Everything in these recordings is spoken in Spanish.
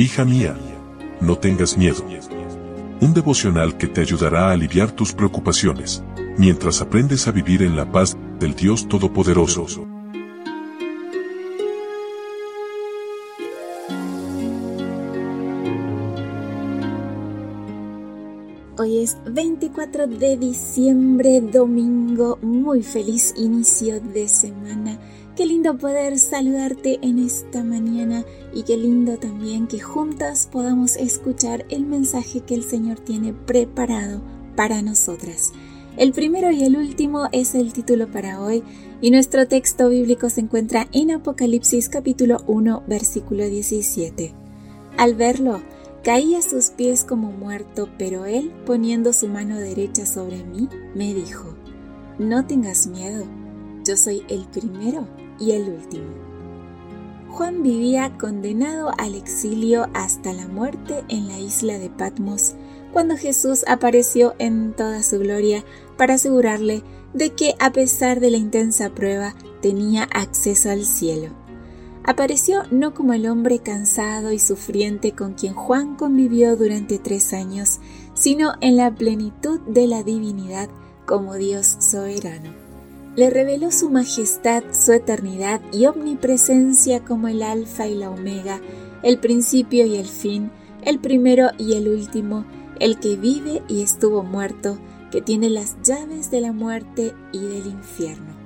Hija mía, no tengas miedo. Un devocional que te ayudará a aliviar tus preocupaciones, mientras aprendes a vivir en la paz del Dios Todopoderoso. Hoy es 24 de diciembre, domingo, muy feliz inicio de semana. Qué lindo poder saludarte en esta mañana y qué lindo también que juntas podamos escuchar el mensaje que el Señor tiene preparado para nosotras. El primero y el último es el título para hoy y nuestro texto bíblico se encuentra en Apocalipsis capítulo 1 versículo 17. Al verlo, Caí a sus pies como muerto, pero él, poniendo su mano derecha sobre mí, me dijo, No tengas miedo, yo soy el primero y el último. Juan vivía condenado al exilio hasta la muerte en la isla de Patmos, cuando Jesús apareció en toda su gloria para asegurarle de que a pesar de la intensa prueba tenía acceso al cielo apareció no como el hombre cansado y sufriente con quien Juan convivió durante tres años, sino en la plenitud de la divinidad como Dios soberano. Le reveló su majestad, su eternidad y omnipresencia como el alfa y la omega, el principio y el fin, el primero y el último, el que vive y estuvo muerto, que tiene las llaves de la muerte y del infierno.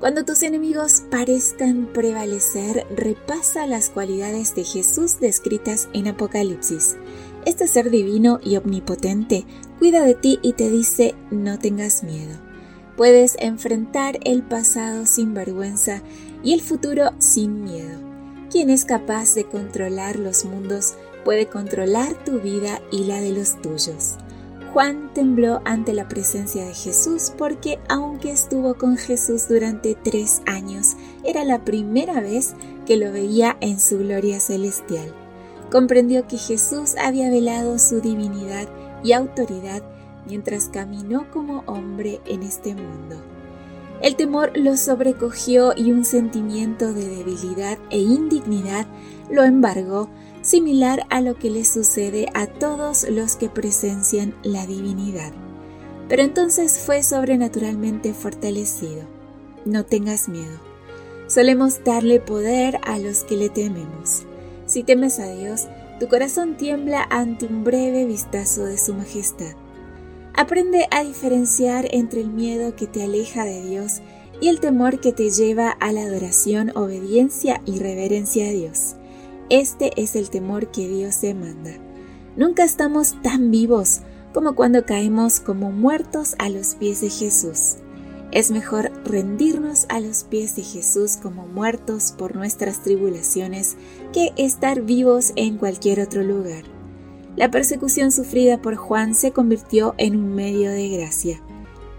Cuando tus enemigos parezcan prevalecer, repasa las cualidades de Jesús descritas en Apocalipsis. Este ser divino y omnipotente cuida de ti y te dice no tengas miedo. Puedes enfrentar el pasado sin vergüenza y el futuro sin miedo. Quien es capaz de controlar los mundos puede controlar tu vida y la de los tuyos. Juan tembló ante la presencia de Jesús porque aunque estuvo con Jesús durante tres años, era la primera vez que lo veía en su gloria celestial. Comprendió que Jesús había velado su divinidad y autoridad mientras caminó como hombre en este mundo. El temor lo sobrecogió y un sentimiento de debilidad e indignidad lo embargó similar a lo que le sucede a todos los que presencian la divinidad. Pero entonces fue sobrenaturalmente fortalecido. No tengas miedo. Solemos darle poder a los que le tememos. Si temes a Dios, tu corazón tiembla ante un breve vistazo de su majestad. Aprende a diferenciar entre el miedo que te aleja de Dios y el temor que te lleva a la adoración, obediencia y reverencia a Dios. Este es el temor que Dios demanda. Nunca estamos tan vivos como cuando caemos como muertos a los pies de Jesús. Es mejor rendirnos a los pies de Jesús como muertos por nuestras tribulaciones que estar vivos en cualquier otro lugar. La persecución sufrida por Juan se convirtió en un medio de gracia.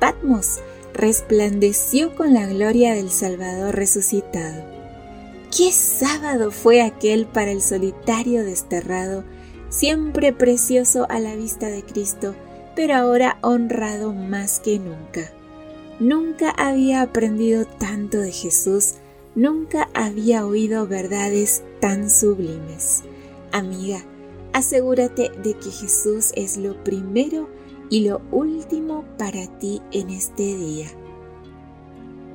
Patmos resplandeció con la gloria del Salvador resucitado. ¿Qué sábado fue aquel para el solitario desterrado, siempre precioso a la vista de Cristo, pero ahora honrado más que nunca? Nunca había aprendido tanto de Jesús, nunca había oído verdades tan sublimes. Amiga, asegúrate de que Jesús es lo primero y lo último para ti en este día.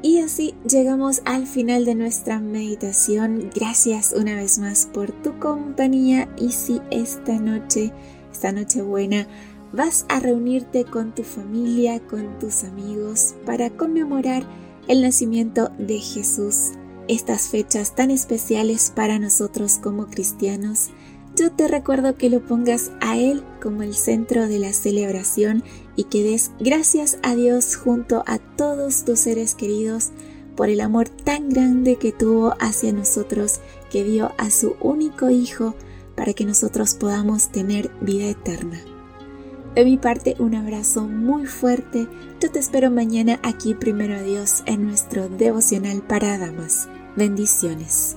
Y así llegamos al final de nuestra meditación. Gracias una vez más por tu compañía y si esta noche, esta noche buena, vas a reunirte con tu familia, con tus amigos para conmemorar el nacimiento de Jesús, estas fechas tan especiales para nosotros como cristianos, yo te recuerdo que lo pongas a Él como el centro de la celebración y que des gracias a Dios junto a todos tus seres queridos por el amor tan grande que tuvo hacia nosotros, que dio a su único Hijo para que nosotros podamos tener vida eterna. De mi parte, un abrazo muy fuerte. Yo te espero mañana aquí, primero a Dios, en nuestro devocional para damas. Bendiciones.